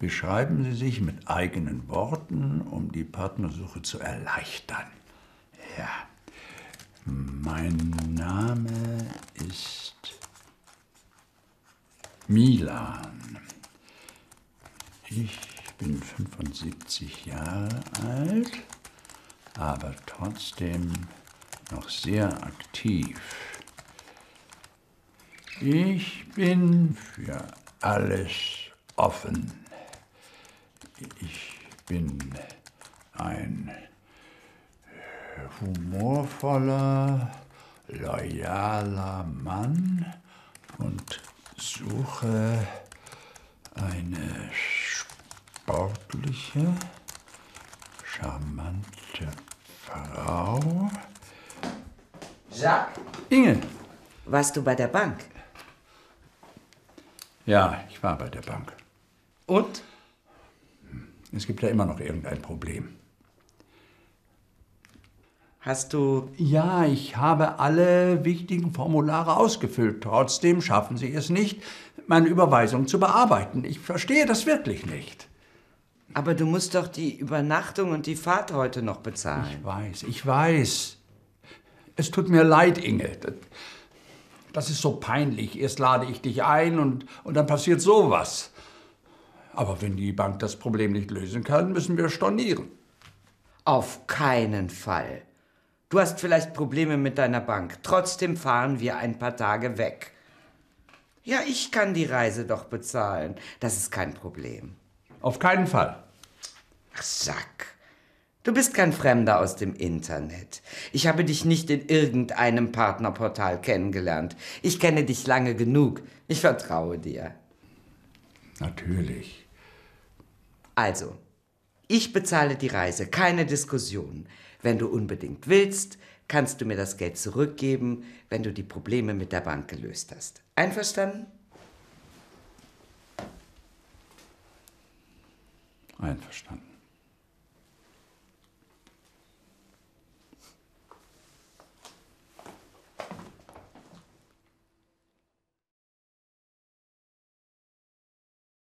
Beschreiben Sie sich mit eigenen Worten, um die Partnersuche zu erleichtern. Ja. Mein Name ist Milan. Ich bin 75 Jahre alt, aber trotzdem noch sehr aktiv. Ich bin für alles offen. Ich bin ein humorvoller, loyaler Mann und suche eine sportliche, charmante Frau. Jacques, Inge. warst du bei der Bank? Ja, ich war bei der Bank. Und? Es gibt ja immer noch irgendein Problem. Hast du. Ja, ich habe alle wichtigen Formulare ausgefüllt. Trotzdem schaffen Sie es nicht, meine Überweisung zu bearbeiten. Ich verstehe das wirklich nicht. Aber du musst doch die Übernachtung und die Fahrt heute noch bezahlen. Ich weiß, ich weiß. Es tut mir leid, Inge. Das, ist so peinlich. Erst lade ich dich ein und, und dann passiert sowas. Aber wenn die Bank das Problem nicht lösen kann, müssen wir stornieren. Auf keinen Fall. Du hast vielleicht Probleme mit deiner Bank. Trotzdem fahren wir ein paar Tage weg. Ja, ich kann die Reise doch bezahlen. Das ist kein Problem. Auf keinen Fall. Ach, Sack. Du bist kein Fremder aus dem Internet. Ich habe dich nicht in irgendeinem Partnerportal kennengelernt. Ich kenne dich lange genug. Ich vertraue dir. Natürlich. Also, ich bezahle die Reise, keine Diskussion. Wenn du unbedingt willst, kannst du mir das Geld zurückgeben, wenn du die Probleme mit der Bank gelöst hast. Einverstanden? Einverstanden.